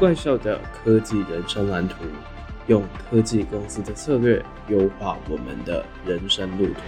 怪兽的科技人生蓝图，用科技公司的策略优化我们的人生路途。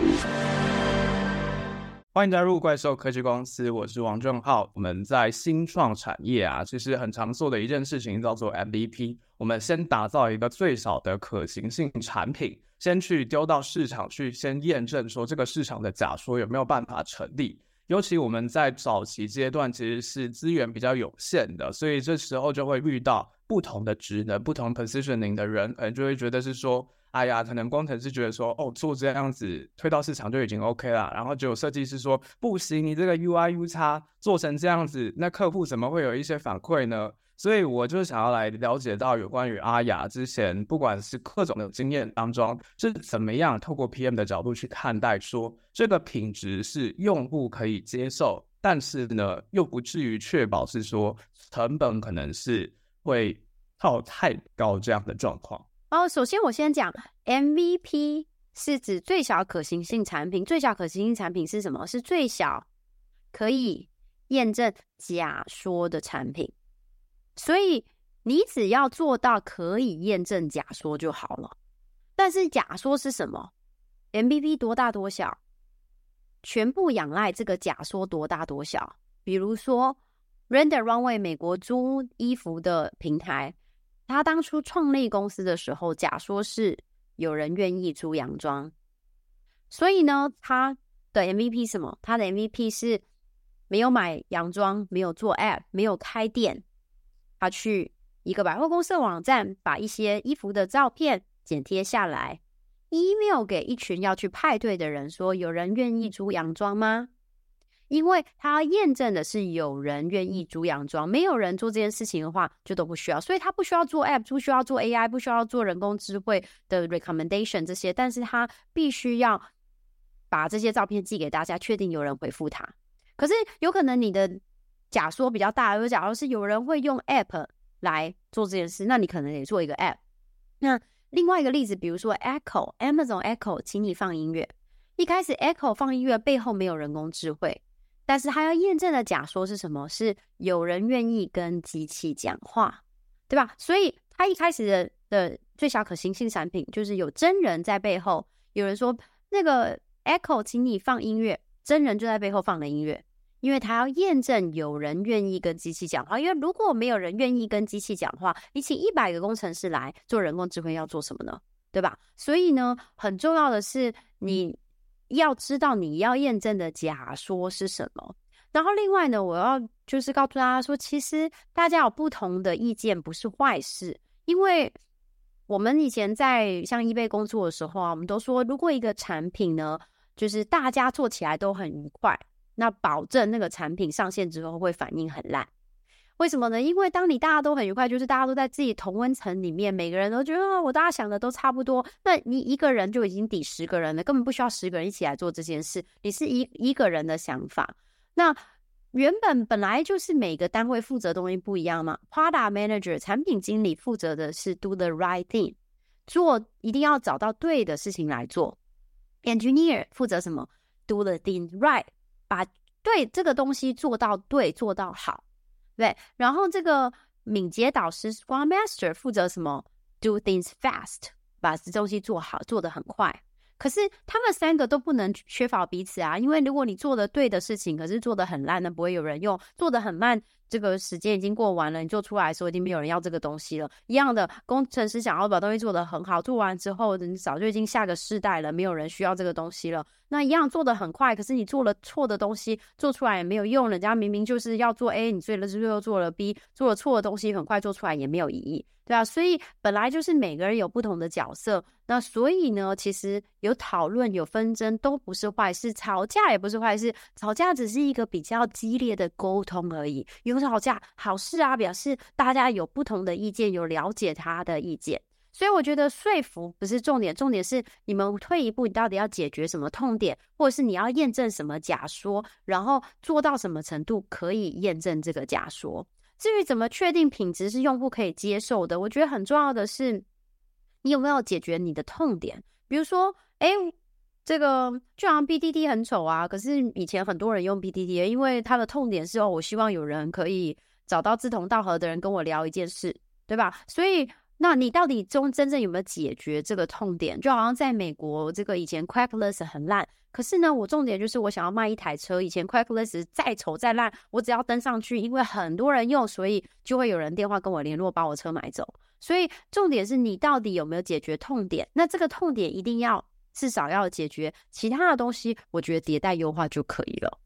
欢迎加入怪兽科技公司，我是王正浩。我们在新创产业啊，其实很常做的一件事情叫做 MVP。我们先打造一个最小的可行性产品，先去丢到市场去，先验证说这个市场的假说有没有办法成立。尤其我们在早期阶段其实是资源比较有限的，所以这时候就会遇到不同的职能、不同 positioning 的人，可能就会觉得是说，哎呀，可能工程师觉得说，哦，做这样子推到市场就已经 OK 了，然后就有设计师说，不行，你这个 UI U 差做成这样子，那客户怎么会有一些反馈呢？所以我就想要来了解到有关于阿雅之前，不管是各种的经验当中，是怎么样透过 PM 的角度去看待说这个品质是用户可以接受，但是呢又不至于确保是说成本可能是会套太高这样的状况。哦，首先我先讲 MVP 是指最小可行性产品，最小可行性产品是什么？是最小可以验证假说的产品。所以你只要做到可以验证假说就好了。但是假说是什么？MVP 多大多小，全部仰赖这个假说多大多小。比如说，Render Runway 美国租衣服的平台，他当初创立公司的时候，假说是有人愿意租洋装。所以呢，他的 MVP 什么？他的 MVP 是没有买洋装，没有做 App，没有开店。他去一个百货公司的网站，把一些衣服的照片剪贴下来，email 给一群要去派对的人，说有人愿意租洋装吗？因为他要验证的是有人愿意租洋装，没有人做这件事情的话，就都不需要。所以他不需要做 app，不需要做 AI，不需要做人工智慧的 recommendation 这些，但是他必须要把这些照片寄给大家，确定有人回复他。可是有可能你的。假说比较大，有假如是有人会用 App 来做这件事，那你可能得做一个 App。那另外一个例子，比如说 Echo，Amazon Echo，请你放音乐。一开始 Echo 放音乐背后没有人工智慧，但是他要验证的假说是什么？是有人愿意跟机器讲话，对吧？所以他一开始的的最小可行性产品就是有真人在背后，有人说那个 Echo，请你放音乐，真人就在背后放的音乐。因为他要验证有人愿意跟机器讲话，因为如果没有人愿意跟机器讲话，你请一百个工程师来做人工智慧要做什么呢？对吧？所以呢，很重要的是你要知道你要验证的假说是什么。然后另外呢，我要就是告诉大家说，其实大家有不同的意见不是坏事，因为我们以前在像 eBay 工作的时候啊，我们都说，如果一个产品呢，就是大家做起来都很愉快。那保证那个产品上线之后会反应很烂，为什么呢？因为当你大家都很愉快，就是大家都在自己同温层里面，每个人都觉得啊我大家想的都差不多，那你一个人就已经抵十个人了，根本不需要十个人一起来做这件事，你是一一个人的想法。那原本本来就是每个单位负责东西不一样嘛，Product Manager 产品经理负责的是 Do the right thing，做一定要找到对的事情来做，Engineer 负责什么？Do the thing right。把对这个东西做到对，做到好，对。然后这个敏捷导师 Scrum Master 负责什么？Do things fast，把这东西做好，做得很快。可是他们三个都不能缺乏彼此啊，因为如果你做的对的事情，可是做的很烂，那不会有人用；做的很慢，这个时间已经过完了，你做出来的时候已经没有人要这个东西了。一样的，工程师想要把东西做得很好，做完之后，你早就已经下个世代了，没有人需要这个东西了。那一样做得很快，可是你做了错的东西，做出来也没有用。人家明明就是要做 A，你最了最后做了 B，做了错的东西，很快做出来也没有意义。对啊，所以本来就是每个人有不同的角色，那所以呢，其实有讨论、有纷争都不是坏事，吵架也不是坏事，吵架只是一个比较激烈的沟通而已。有吵架好事啊，表示大家有不同的意见，有了解他的意见。所以我觉得说服不是重点，重点是你们退一步，你到底要解决什么痛点，或者是你要验证什么假说，然后做到什么程度可以验证这个假说。至于怎么确定品质是用户可以接受的，我觉得很重要的是，你有没有解决你的痛点？比如说，哎，这个就好像 PTT 很丑啊，可是以前很多人用 PTT，因为它的痛点是哦，我希望有人可以找到志同道合的人跟我聊一件事，对吧？所以。那你到底中真正有没有解决这个痛点？就好像在美国，这个以前 Craigslist 很烂，可是呢，我重点就是我想要卖一台车。以前 Craigslist 再丑再烂，我只要登上去，因为很多人用，所以就会有人电话跟我联络，把我车买走。所以重点是你到底有没有解决痛点？那这个痛点一定要至少要解决，其他的东西我觉得迭代优化就可以了。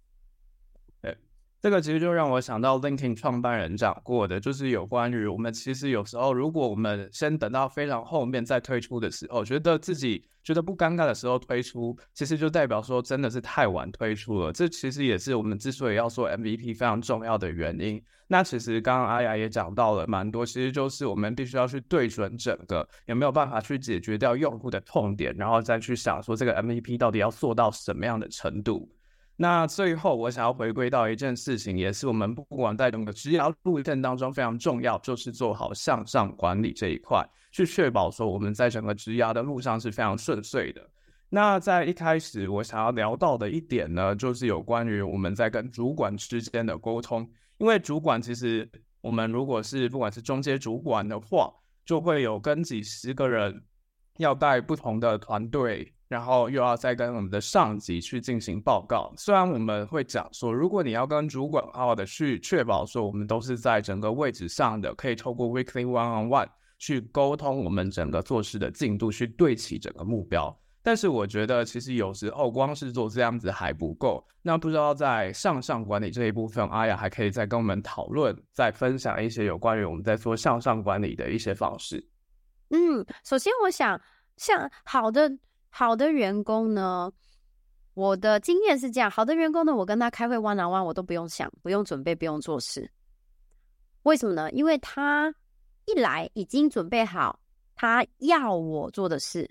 这个其实就让我想到 LinkedIn 创办人讲过的，就是有关于我们其实有时候，如果我们先等到非常后面再推出的时候，觉得自己觉得不尴尬的时候推出，其实就代表说真的是太晚推出了。这其实也是我们之所以要说 MVP 非常重要的原因。那其实刚刚阿雅也讲到了蛮多，其实就是我们必须要去对准整个有没有办法去解决掉用户的痛点，然后再去想说这个 MVP 到底要做到什么样的程度。那最后，我想要回归到一件事情，也是我们不管在整个职业路线当中非常重要，就是做好向上管理这一块，去确保说我们在整个职涯的路上是非常顺遂的。那在一开始，我想要聊到的一点呢，就是有关于我们在跟主管之间的沟通，因为主管其实我们如果是不管是中阶主管的话，就会有跟几十个人要带不同的团队。然后又要再跟我们的上级去进行报告。虽然我们会讲说，如果你要跟主管好好的去确保说，我们都是在整个位置上的，可以透过 weekly one on one 去沟通我们整个做事的进度，去对齐整个目标。但是我觉得，其实有时候光是做这样子还不够。那不知道在向上管理这一部分，阿雅还可以再跟我们讨论，再分享一些有关于我们在做向上管理的一些方式。嗯，首先我想，像好的。好的员工呢，我的经验是这样：好的员工呢，我跟他开会 one on one，我都不用想，不用准备，不用做事。为什么呢？因为他一来已经准备好他要我做的事。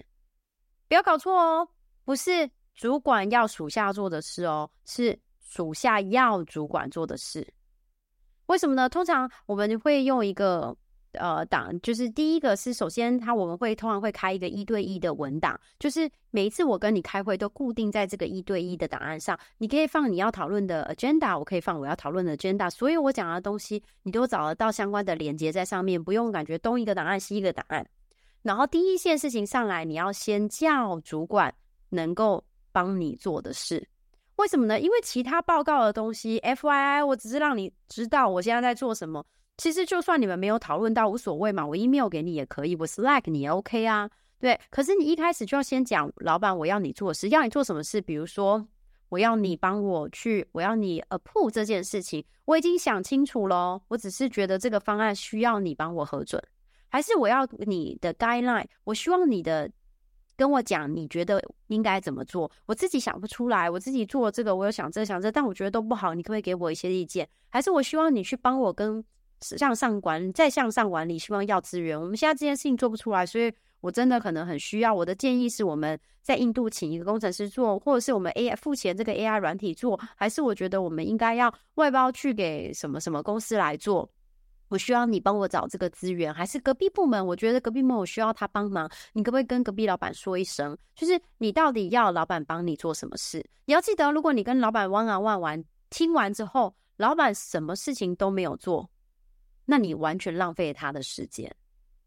不要搞错哦，不是主管要属下做的事哦，是属下要主管做的事。为什么呢？通常我们会用一个。呃，档就是第一个是，首先他我们会通常会开一个一对一的文档，就是每一次我跟你开会都固定在这个一对一的档案上，你可以放你要讨论的 agenda，我可以放我要讨论的 agenda，所有我讲的东西你都找得到相关的连接在上面，不用感觉东一个档案西一个档案。然后第一件事情上来，你要先叫主管能够帮你做的事，为什么呢？因为其他报告的东西，FYI，我只是让你知道我现在在做什么。其实就算你们没有讨论到，无所谓嘛，我 email 给你也可以，我 Slack 你也 OK 啊，对。可是你一开始就要先讲，老板我要你做事，要你做什么事？比如说我要你帮我去，我要你 approve 这件事情，我已经想清楚了，我只是觉得这个方案需要你帮我核准，还是我要你的 guideline，我希望你的跟我讲，你觉得应该怎么做？我自己想不出来，我自己做这个，我有想这想这，但我觉得都不好，你可不可以给我一些意见？还是我希望你去帮我跟向上管理，再向上管理，希望要资源。我们现在这件事情做不出来，所以我真的可能很需要。我的建议是，我们在印度请一个工程师做，或者是我们 AI 付钱这个 AI 软体做，还是我觉得我们应该要外包去给什么什么公司来做？我需要你帮我找这个资源，还是隔壁部门？我觉得隔壁部门我需要他帮忙，你可不可以跟隔壁老板说一声？就是你到底要老板帮你做什么事？你要记得，如果你跟老板 one on one 完，听完之后，老板什么事情都没有做。那你完全浪费了他的时间，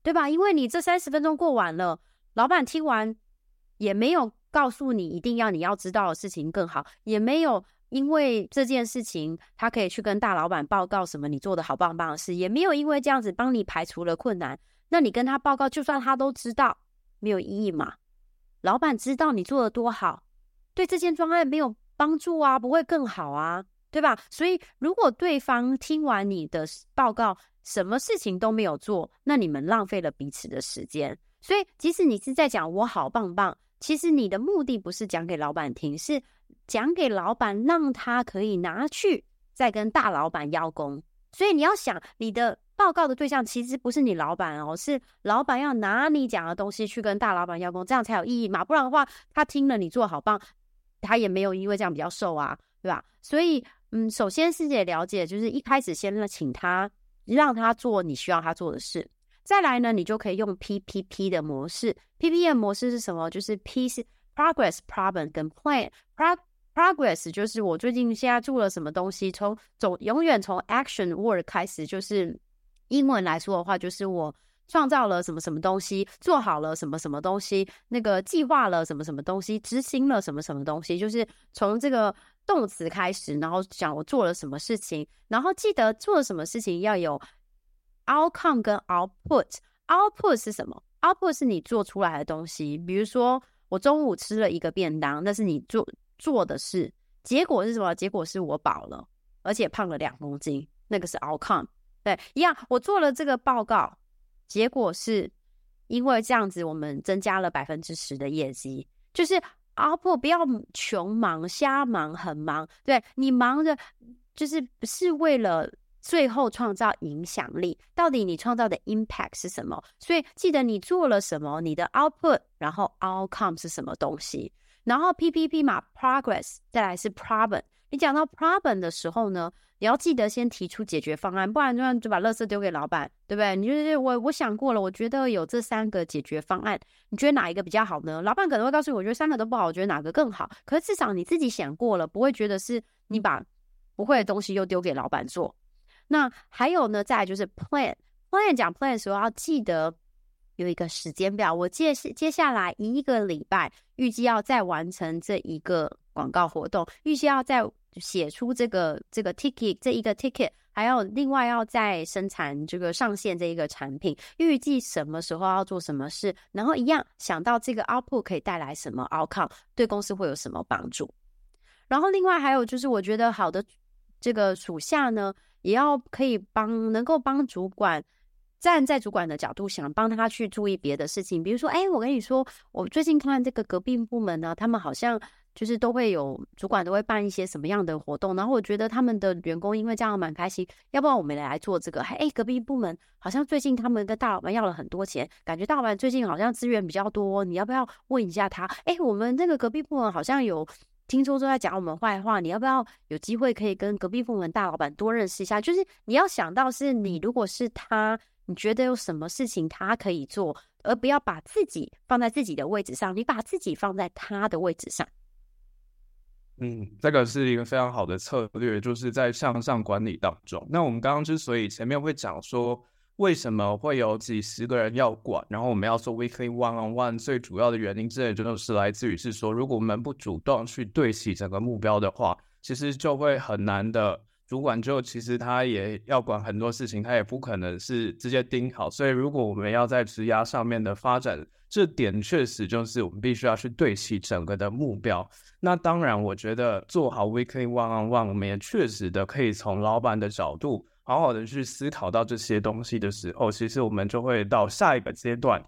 对吧？因为你这三十分钟过完了，老板听完也没有告诉你一定要你要知道的事情更好，也没有因为这件事情他可以去跟大老板报告什么你做的好棒棒的事，也没有因为这样子帮你排除了困难。那你跟他报告，就算他都知道，没有意义嘛？老板知道你做的多好，对这件专案没有帮助啊，不会更好啊。对吧？所以如果对方听完你的报告，什么事情都没有做，那你们浪费了彼此的时间。所以即使你是在讲我好棒棒，其实你的目的不是讲给老板听，是讲给老板，让他可以拿去再跟大老板邀功。所以你要想，你的报告的对象其实不是你老板哦，是老板要拿你讲的东西去跟大老板邀功，这样才有意义嘛。不然的话，他听了你做好棒，他也没有因为这样比较瘦啊，对吧？所以。嗯，首先师姐了解，就是一开始先请他，让他做你需要他做的事。再来呢，你就可以用 PPP 的模式。PPP 的模式是什么？就是 P 是 Progress、Problem 跟 Plan。Pro progress 就是我最近现在做了什么东西，从总永远从 action word 开始，就是英文来说的话，就是我创造了什么什么东西，做好了什么什么东西，那个计划了什么什么东西，执行了什么什么东西，就是从这个动词开始，然后讲我做了什么事情，然后记得做了什么事情要有 outcome 跟 output。output 是什么？output 是你做出来的东西，比如说我中午吃了一个便当，那是你做。做的事，结果是什么？结果是我饱了，而且胖了两公斤，那个是 outcome。对，一样，我做了这个报告，结果是因为这样子，我们增加了百分之十的业绩。就是 output，不要穷忙、瞎忙、很忙。对，你忙着，就是是为了最后创造影响力。到底你创造的 impact 是什么？所以记得你做了什么，你的 output，然后 outcome 是什么东西。然后 PPP 嘛，progress，再来是 problem。你讲到 problem 的时候呢，你要记得先提出解决方案，不然就就把垃圾丢给老板，对不对？你就是我，我想过了，我觉得有这三个解决方案，你觉得哪一个比较好呢？老板可能会告诉你，我觉得三个都不好，我觉得哪个更好。可是至少你自己想过了，不会觉得是你把不会的东西又丢给老板做。那还有呢，再来就是 plan，plan plan 讲 plan 的时候要记得。有一个时间表，我接接下来一个礼拜预计要再完成这一个广告活动，预计要再写出这个这个 ticket 这一个 ticket，还有另外要再生产这个上线这一个产品，预计什么时候要做什么事，然后一样想到这个 output 可以带来什么 outcome，对公司会有什么帮助。然后另外还有就是，我觉得好的这个属下呢，也要可以帮能够帮主管。站在主管的角度，想帮他去注意别的事情，比如说，哎，我跟你说，我最近看这个隔壁部门呢，他们好像就是都会有主管都会办一些什么样的活动，然后我觉得他们的员工因为这样蛮开心，要不然我们来做这个？哎，隔壁部门好像最近他们跟大老板要了很多钱，感觉大老板最近好像资源比较多，你要不要问一下他？哎，我们这个隔壁部门好像有听说都在讲我们坏话，你要不要有机会可以跟隔壁部门大老板多认识一下？就是你要想到是你如果是他。你觉得有什么事情他可以做，而不要把自己放在自己的位置上，你把自己放在他的位置上。嗯，这个是一个非常好的策略，就是在向上管理当中。那我们刚刚之所以前面会讲说，为什么会有几十个人要管，然后我们要做 weekly one on one，最主要的原因，这就是来自于是说，如果我们不主动去对齐整个目标的话，其实就会很难的。主管就其实他也要管很多事情，他也不可能是直接盯好。所以如果我们要在职涯上面的发展，这点确实就是我们必须要去对齐整个的目标。那当然，我觉得做好 weekly one on one，我们也确实的可以从老板的角度好好的去思考到这些东西的时候，其实我们就会到下一个阶段，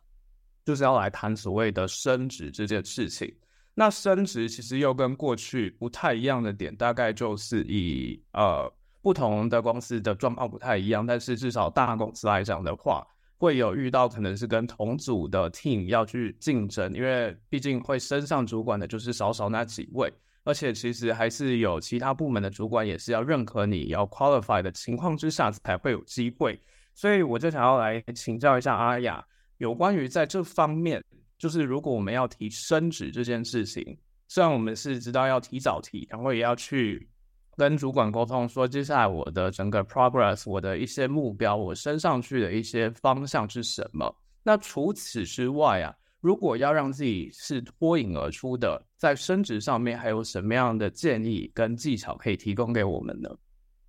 就是要来谈所谓的升职这件事情。那升职其实又跟过去不太一样的点，大概就是以呃不同的公司的状况不太一样，但是至少大公司来讲的话，会有遇到可能是跟同组的 team 要去竞争，因为毕竟会升上主管的就是少少那几位，而且其实还是有其他部门的主管也是要认可你要 qualify 的情况之下才会有机会，所以我就想要来请教一下阿雅，有关于在这方面。就是如果我们要提升职这件事情，虽然我们是知道要提早提，然后也要去跟主管沟通，说接下来我的整个 progress，我的一些目标，我升上去的一些方向是什么。那除此之外啊，如果要让自己是脱颖而出的，在升职上面还有什么样的建议跟技巧可以提供给我们呢？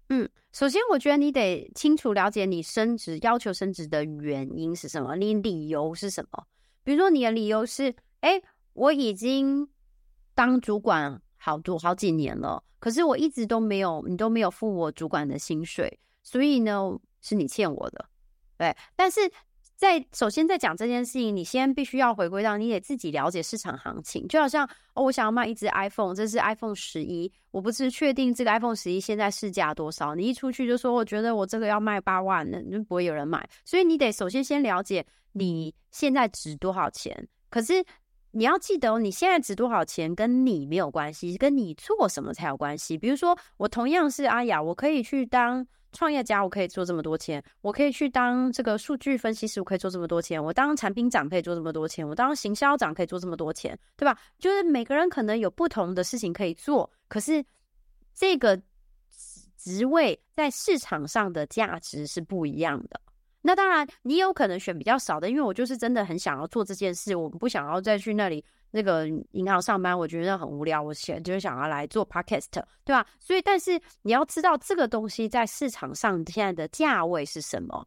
嗯，首先我觉得你得清楚了解你升职要求升职的原因是什么，你理由是什么。比如说你的理由是，哎，我已经当主管好多好几年了，可是我一直都没有，你都没有付我主管的薪水，所以呢，是你欠我的，对。但是在首先在讲这件事情，你先必须要回归到你得自己了解市场行情，就好像哦，我想要卖一支 iPhone，这是 iPhone 十一，我不是确定这个 iPhone 十一现在市价多少，你一出去就说我觉得我这个要卖八万，那就不会有人买，所以你得首先先了解。你现在值多少钱？可是你要记得哦，你现在值多少钱跟你没有关系，跟你做什么才有关系。比如说，我同样是阿雅，我可以去当创业家，我可以做这么多钱；我可以去当这个数据分析师，我可以做这么多钱；我当产品长可以做这么多钱；我当行销长可以做这么多钱，对吧？就是每个人可能有不同的事情可以做，可是这个职位在市场上的价值是不一样的。那当然，你有可能选比较少的，因为我就是真的很想要做这件事，我不想要再去那里。那个银行上班，我觉得很无聊。我想就是想要来做 podcast，对吧？所以，但是你要知道这个东西在市场上现在的价位是什么。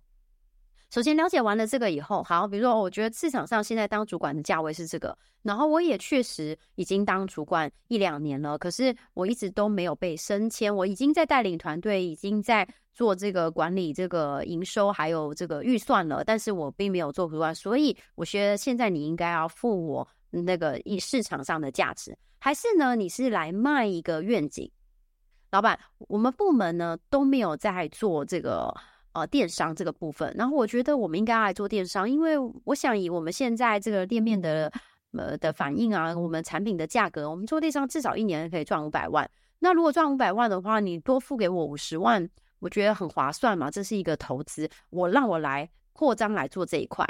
首先了解完了这个以后，好，比如说，我觉得市场上现在当主管的价位是这个，然后我也确实已经当主管一两年了，可是我一直都没有被升迁。我已经在带领团队，已经在做这个管理、这个营收还有这个预算了，但是我并没有做主管，所以我觉得现在你应该要付我。那个以市场上的价值，还是呢？你是来卖一个愿景，老板，我们部门呢都没有在做这个呃电商这个部分。然后我觉得我们应该要来做电商，因为我想以我们现在这个店面的呃的反应啊，我们产品的价格，我们做电商至少一年可以赚五百万。那如果赚五百万的话，你多付给我五十万，我觉得很划算嘛。这是一个投资，我让我来扩张来做这一块。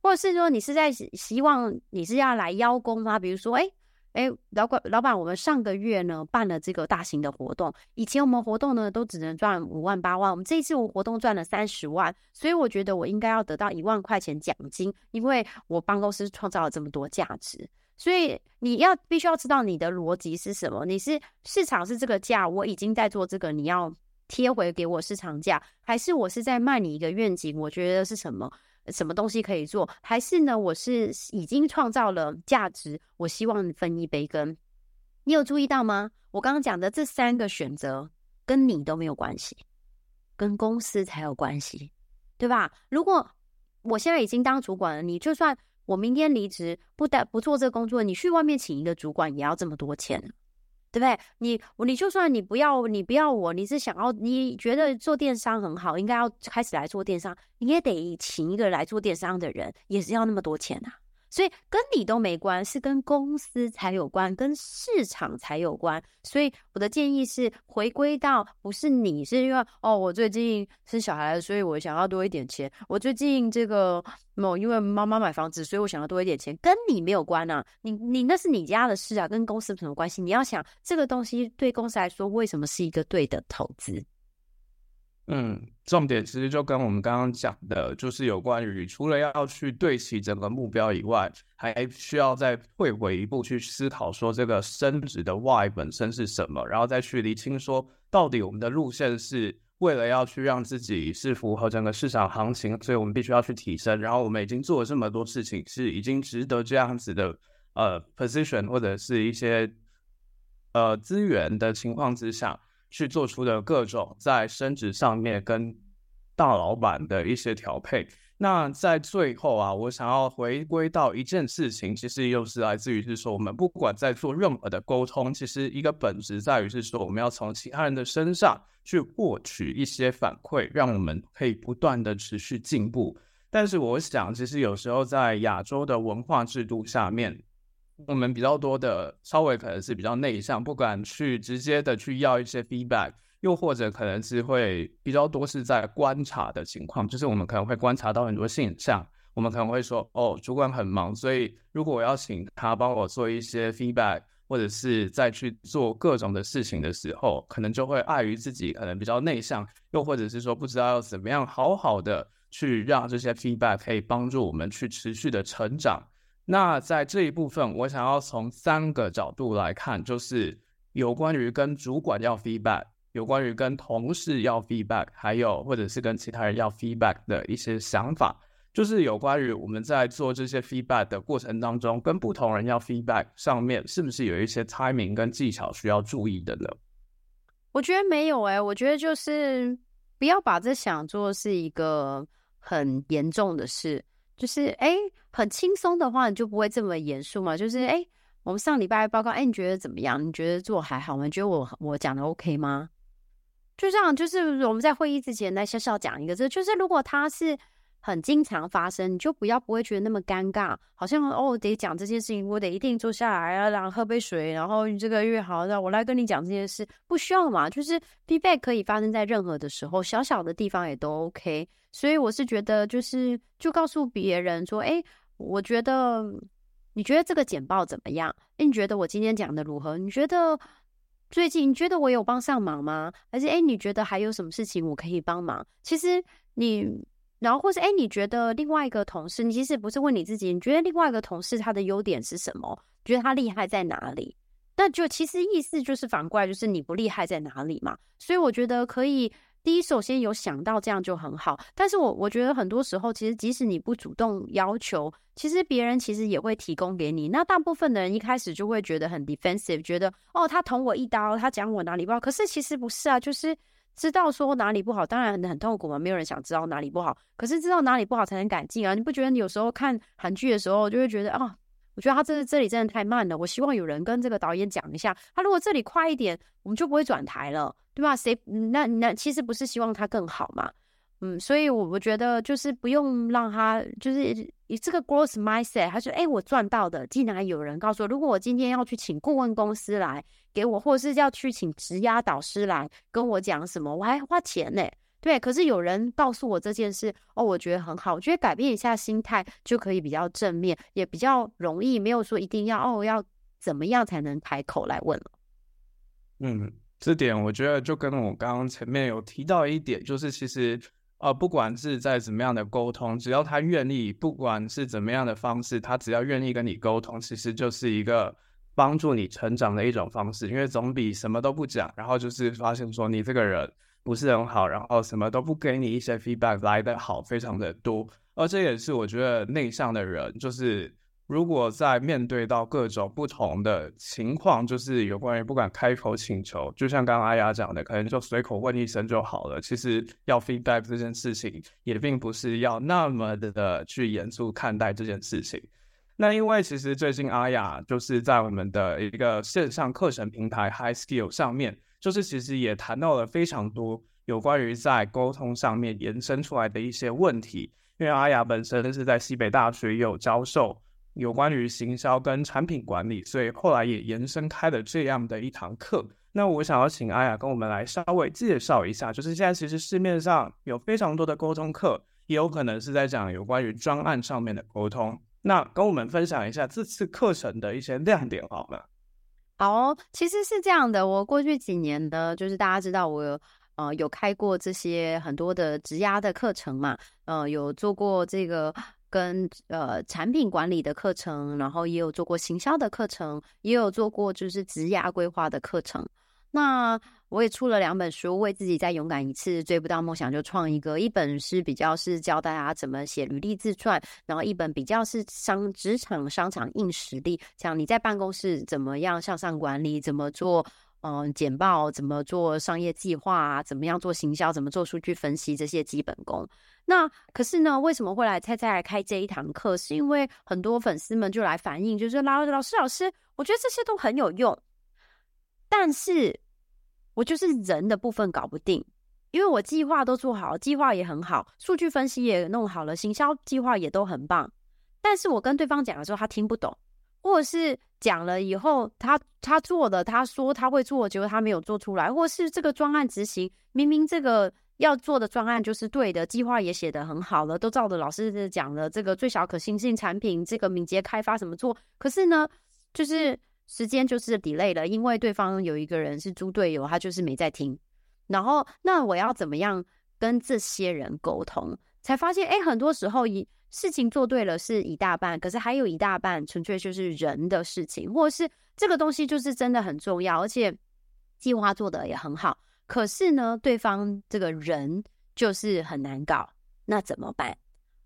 或者是说你是在希望你是要来邀功吗？比如说，哎哎，老板老板，我们上个月呢办了这个大型的活动，以前我们活动呢都只能赚五万八万，我们这一次我活动赚了三十万，所以我觉得我应该要得到一万块钱奖金，因为我帮公司创造了这么多价值。所以你要必须要知道你的逻辑是什么？你是市场是这个价，我已经在做这个，你要贴回给我市场价，还是我是在卖你一个愿景？我觉得是什么？什么东西可以做？还是呢？我是已经创造了价值，我希望分一杯羹。你有注意到吗？我刚刚讲的这三个选择跟你都没有关系，跟公司才有关系，对吧？如果我现在已经当主管了，你就算我明天离职，不带不做这个工作，你去外面请一个主管也要这么多钱。对不对？你你就算你不要你不要我，你是想要你觉得做电商很好，应该要开始来做电商，你也得请一个来做电商的人，也是要那么多钱啊。所以跟你都没关，是跟公司才有关，跟市场才有关。所以我的建议是回归到不是你，是因为哦，我最近生小孩了，所以我想要多一点钱。我最近这个某因为妈妈买房子，所以我想要多一点钱，跟你没有关啊。你你那是你家的事啊，跟公司有什么关系？你要想这个东西对公司来说，为什么是一个对的投资？嗯，重点其实就跟我们刚刚讲的，就是有关于除了要去对齐整个目标以外，还需要再退回一步去思考，说这个升值的 why 本身是什么，然后再去厘清说，到底我们的路线是为了要去让自己是符合整个市场行情，所以我们必须要去提升，然后我们已经做了这么多事情，是已经值得这样子的呃 position 或者是一些呃资源的情况之下。去做出的各种在升职上面跟大老板的一些调配。那在最后啊，我想要回归到一件事情，其实又是来自于是说，我们不管在做任何的沟通，其实一个本质在于是说，我们要从其他人的身上去获取一些反馈，让我们可以不断的持续进步。但是我想，其实有时候在亚洲的文化制度下面。我们比较多的稍微可能是比较内向，不敢去直接的去要一些 feedback，又或者可能是会比较多是在观察的情况，就是我们可能会观察到很多现象，我们可能会说，哦，主管很忙，所以如果我要请他帮我做一些 feedback，或者是再去做各种的事情的时候，可能就会碍于自己可能比较内向，又或者是说不知道要怎么样好好的去让这些 feedback 可以帮助我们去持续的成长。那在这一部分，我想要从三个角度来看，就是有关于跟主管要 feedback，有关于跟同事要 feedback，还有或者是跟其他人要 feedback 的一些想法，就是有关于我们在做这些 feedback 的过程当中，跟不同人要 feedback 上面，是不是有一些 timing 跟技巧需要注意的呢？我觉得没有哎、我觉得就是不要把这想做是一个很严重的事。就是哎，很轻松的话，你就不会这么严肃嘛。就是哎，我们上礼拜报告，哎，你觉得怎么样？你觉得做还好吗？你觉得我我讲的 OK 吗？就这样，就是我们在会议之前来小小讲一个，这就是如果他是很经常发生，你就不要不会觉得那么尴尬，好像哦得讲这件事情，我得一定坐下来啊，然后喝杯水，然后这个月好，那我来跟你讲这件事，不需要嘛，就是 feedback 可以发生在任何的时候，小小的地方也都 OK。所以我是觉得，就是就告诉别人说，哎，我觉得你觉得这个简报怎么样？哎，你觉得我今天讲的如何？你觉得最近你觉得我有帮上忙吗？还是哎，你觉得还有什么事情我可以帮忙？其实你。然后，或是哎，你觉得另外一个同事，你其实不是问你自己，你觉得另外一个同事他的优点是什么？觉得他厉害在哪里？那就其实意思就是反过来，就是你不厉害在哪里嘛。所以我觉得可以，第一，首先有想到这样就很好。但是我我觉得很多时候，其实即使你不主动要求，其实别人其实也会提供给你。那大部分的人一开始就会觉得很 defensive，觉得哦，他捅我一刀，他讲我哪里不好。可是其实不是啊，就是。知道说哪里不好，当然很痛苦嘛，没有人想知道哪里不好。可是知道哪里不好才能改进啊！你不觉得你有时候看韩剧的时候，就会觉得啊，我觉得他这这里真的太慢了。我希望有人跟这个导演讲一下，他如果这里快一点，我们就不会转台了，对吧？谁那那其实不是希望他更好嘛？嗯，所以我我觉得就是不用让他就是以这个 growth mindset，他说，哎，我赚到的，竟然有人告诉我，如果我今天要去请顾问公司来。给我，或是要去请职压导师来跟我讲什么，我还花钱呢。对，可是有人告诉我这件事，哦，我觉得很好，我觉得改变一下心态就可以比较正面，也比较容易，没有说一定要哦，要怎么样才能开口来问了。嗯，这点我觉得就跟我刚刚前面有提到一点，就是其实呃，不管是在怎么样的沟通，只要他愿意，不管是怎么样的方式，他只要愿意跟你沟通，其实就是一个。帮助你成长的一种方式，因为总比什么都不讲，然后就是发现说你这个人不是很好，然后什么都不给你一些 feedback 来的好，非常的多。而这也是我觉得内向的人，就是如果在面对到各种不同的情况，就是有关于不敢开口请求，就像刚刚阿雅讲的，可能就随口问一声就好了。其实要 feedback 这件事情，也并不是要那么的去严肃看待这件事情。那因为其实最近阿雅就是在我们的一个线上课程平台 High Skill 上面，就是其实也谈到了非常多有关于在沟通上面延伸出来的一些问题。因为阿雅本身是在西北大学有教授有关于行销跟产品管理，所以后来也延伸开了这样的一堂课。那我想要请阿雅跟我们来稍微介绍一下，就是现在其实市面上有非常多的沟通课，也有可能是在讲有关于专案上面的沟通。那跟我们分享一下这次课程的一些亮点好吗？好，其实是这样的，我过去几年的，就是大家知道我有呃有开过这些很多的职压的课程嘛，呃有做过这个跟呃产品管理的课程，然后也有做过行销的课程，也有做过就是职涯规划的课程。那我也出了两本书，为自己再勇敢一次，追不到梦想就创一个。一本是比较是教大家怎么写履历自传，然后一本比较是商职场商场硬实力，像你在办公室怎么样向上管理，怎么做嗯、简报，怎么做商业计划啊，怎么样做行销，怎么做数据分析这些基本功。那可是呢，为什么会来菜菜来开这一堂课？是因为很多粉丝们就来反映，就是老老师老师，我觉得这些都很有用。但是我就是人的部分搞不定，因为我计划都做好，计划也很好，数据分析也弄好了，行销计划也都很棒。但是我跟对方讲的时候，他听不懂，或者是讲了以后，他他做的，他说他会做，结果他没有做出来，或是这个专案执行，明明这个要做的专案就是对的，计划也写得很好了，都照着老师讲的这个最小可行性产品，这个敏捷开发怎么做，可是呢，就是。时间就是 delay 了，因为对方有一个人是猪队友，他就是没在听。然后，那我要怎么样跟这些人沟通？才发现，哎，很多时候一事情做对了是一大半，可是还有一大半纯粹就是人的事情，或者是这个东西就是真的很重要，而且计划做得也很好。可是呢，对方这个人就是很难搞，那怎么办？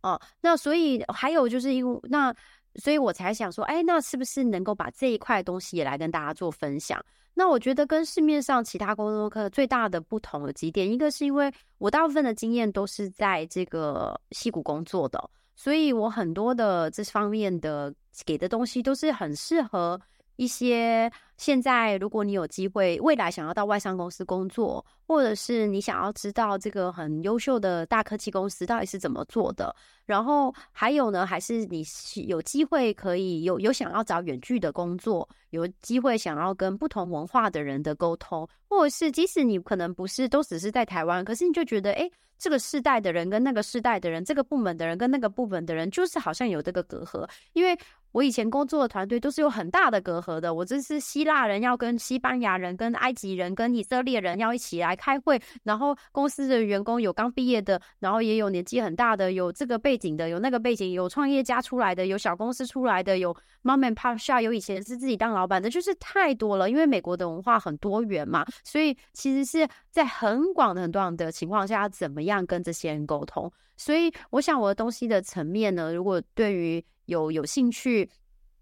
哦，那所以还有就是因为那。所以我才想说，哎，那是不是能够把这一块东西也来跟大家做分享？那我觉得跟市面上其他沟通课最大的不同的几点，一个是因为我大部分的经验都是在这个戏谷工作的，所以我很多的这方面的给的东西都是很适合。一些现在，如果你有机会，未来想要到外商公司工作，或者是你想要知道这个很优秀的大科技公司到底是怎么做的，然后还有呢，还是你有机会可以有有想要找远距的工作，有机会想要跟不同文化的人的沟通，或者是即使你可能不是都只是在台湾，可是你就觉得，诶，这个世代的人跟那个世代的人，这个部门的人跟那个部门的人，就是好像有这个隔阂，因为。我以前工作的团队都是有很大的隔阂的。我这是希腊人要跟西班牙人、跟埃及人、跟以色列人要一起来开会，然后公司的员工有刚毕业的，然后也有年纪很大的，有这个背景的，有那个背景，有创业家出来的，有小公司出来的，有 mom and pop shop，有以前是自己当老板的，就是太多了。因为美国的文化很多元嘛，所以其实是在很广很广的情况下，怎么样跟这些人沟通？所以我想我的东西的层面呢，如果对于有有兴趣，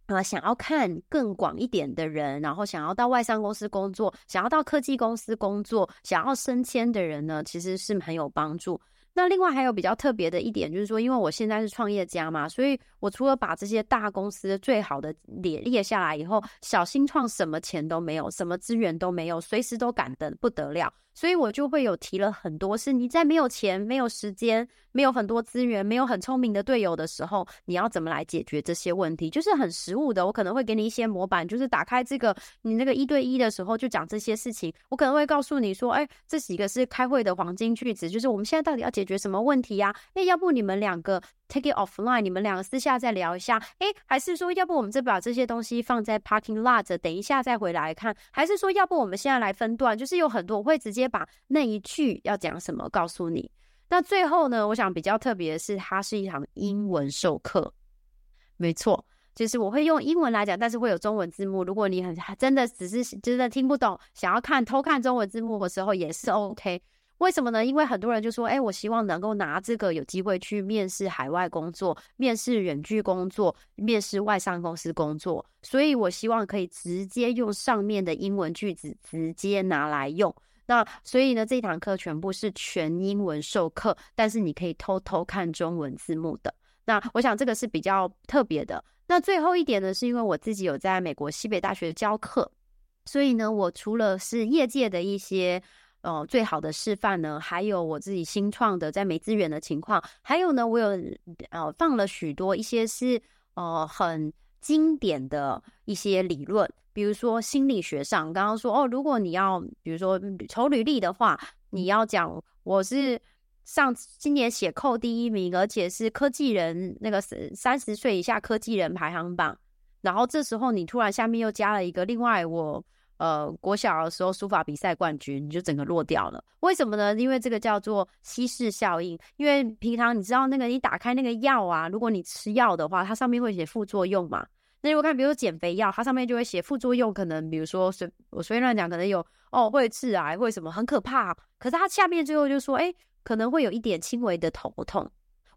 呃，想要看更广一点的人，然后想要到外商公司工作，想要到科技公司工作，想要升迁的人呢，其实是很有帮助。那另外还有比较特别的一点，就是说，因为我现在是创业家嘛，所以我除了把这些大公司最好的列列下来以后，小新创什么钱都没有，什么资源都没有，随时都赶得不得了，所以我就会有提了很多，是你在没有钱、没有时间、没有很多资源、没有很聪明的队友的时候，你要怎么来解决这些问题？就是很实务的，我可能会给你一些模板，就是打开这个你那个一对一的时候就讲这些事情，我可能会告诉你说，哎，这几个是开会的黄金句子，就是我们现在到底要解解决什么问题呀？哎，要不你们两个 take it offline，你们两个私下再聊一下。哎，还是说要不我们再把这些东西放在 parking lot，等一下再回来看？还是说要不我们现在来分段？就是有很多我会直接把那一句要讲什么告诉你。那最后呢，我想比较特别的是，它是一堂英文授课。没错，就是我会用英文来讲，但是会有中文字幕。如果你很真的只是真的听不懂，想要看偷看中文字幕的时候也是 OK。为什么呢？因为很多人就说：“哎，我希望能够拿这个有机会去面试海外工作、面试远距工作、面试外商公司工作，所以我希望可以直接用上面的英文句子直接拿来用。那所以呢，这堂课全部是全英文授课，但是你可以偷偷看中文字幕的。那我想这个是比较特别的。那最后一点呢，是因为我自己有在美国西北大学教课，所以呢，我除了是业界的一些。呃，最好的示范呢，还有我自己新创的在没资源的情况，还有呢，我有呃放了许多一些是呃很经典的一些理论，比如说心理学上，刚刚说哦，如果你要比如说投履历的话，你要讲我是上今年写扣第一名，而且是科技人那个三十岁以下科技人排行榜，然后这时候你突然下面又加了一个另外我。呃，国小的时候书法比赛冠军，你就整个落掉了。为什么呢？因为这个叫做稀释效应。因为平常你知道那个，你打开那个药啊，如果你吃药的话，它上面会写副作用嘛。那如果看，比如说减肥药，它上面就会写副作用，可能比如说随我随便乱讲，可能有哦会致癌，会什么很可怕。可是它下面最后就说，哎，可能会有一点轻微的头痛。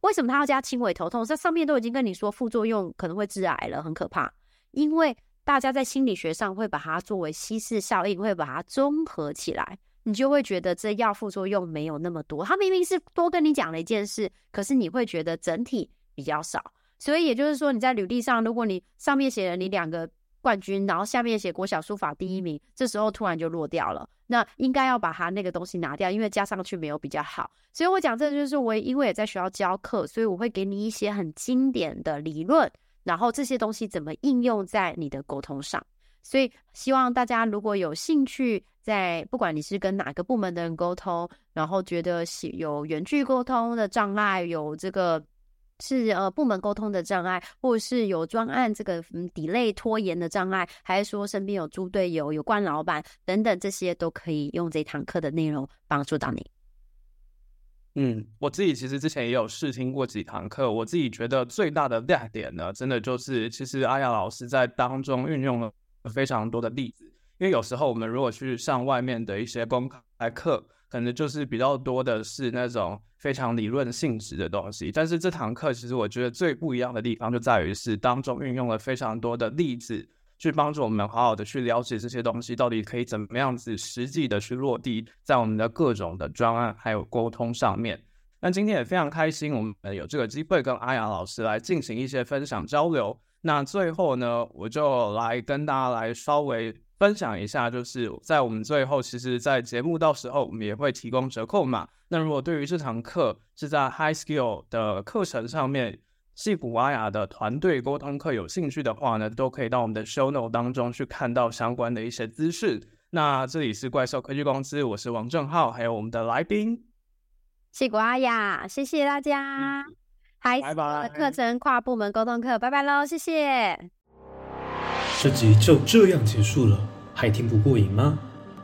为什么它要加轻微头痛？它上面都已经跟你说副作用可能会致癌了，很可怕。因为大家在心理学上会把它作为稀释效应，会把它综合起来，你就会觉得这药副作用没有那么多。它明明是多跟你讲了一件事，可是你会觉得整体比较少。所以也就是说，你在履历上，如果你上面写了你两个冠军，然后下面写国小书法第一名，这时候突然就落掉了。那应该要把它那个东西拿掉，因为加上去没有比较好。所以我讲这就是我因为也在学校教课，所以我会给你一些很经典的理论。然后这些东西怎么应用在你的沟通上？所以希望大家如果有兴趣，在不管你是跟哪个部门的人沟通，然后觉得有远距沟通的障碍，有这个是呃部门沟通的障碍，或者是有专案这个嗯 delay 拖延的障碍，还是说身边有猪队友、有惯老板等等，这些都可以用这堂课的内容帮助到你。嗯，我自己其实之前也有试听过几堂课，我自己觉得最大的亮点呢，真的就是其实阿雅老师在当中运用了非常多的例子。因为有时候我们如果去上外面的一些公开课，可能就是比较多的是那种非常理论性质的东西。但是这堂课其实我觉得最不一样的地方就在于是当中运用了非常多的例子。去帮助我们好好的去了解这些东西到底可以怎么样子实际的去落地在我们的各种的专案还有沟通上面。那今天也非常开心，我们有这个机会跟阿雅老师来进行一些分享交流。那最后呢，我就来跟大家来稍微分享一下，就是在我们最后，其实，在节目到时候我们也会提供折扣码。那如果对于这堂课是在 High Skill 的课程上面，矽谷阿雅的团队沟通课有兴趣的话呢，都可以到我们的 Show Note 当中去看到相关的一些资讯。那这里是怪兽科技公司，我是王正浩，还有我们的来宾戏骨阿雅，谢谢大家。High Skill 的课程跨部门沟通课，拜拜喽，谢谢。这集就这样结束了，还听不过瘾吗？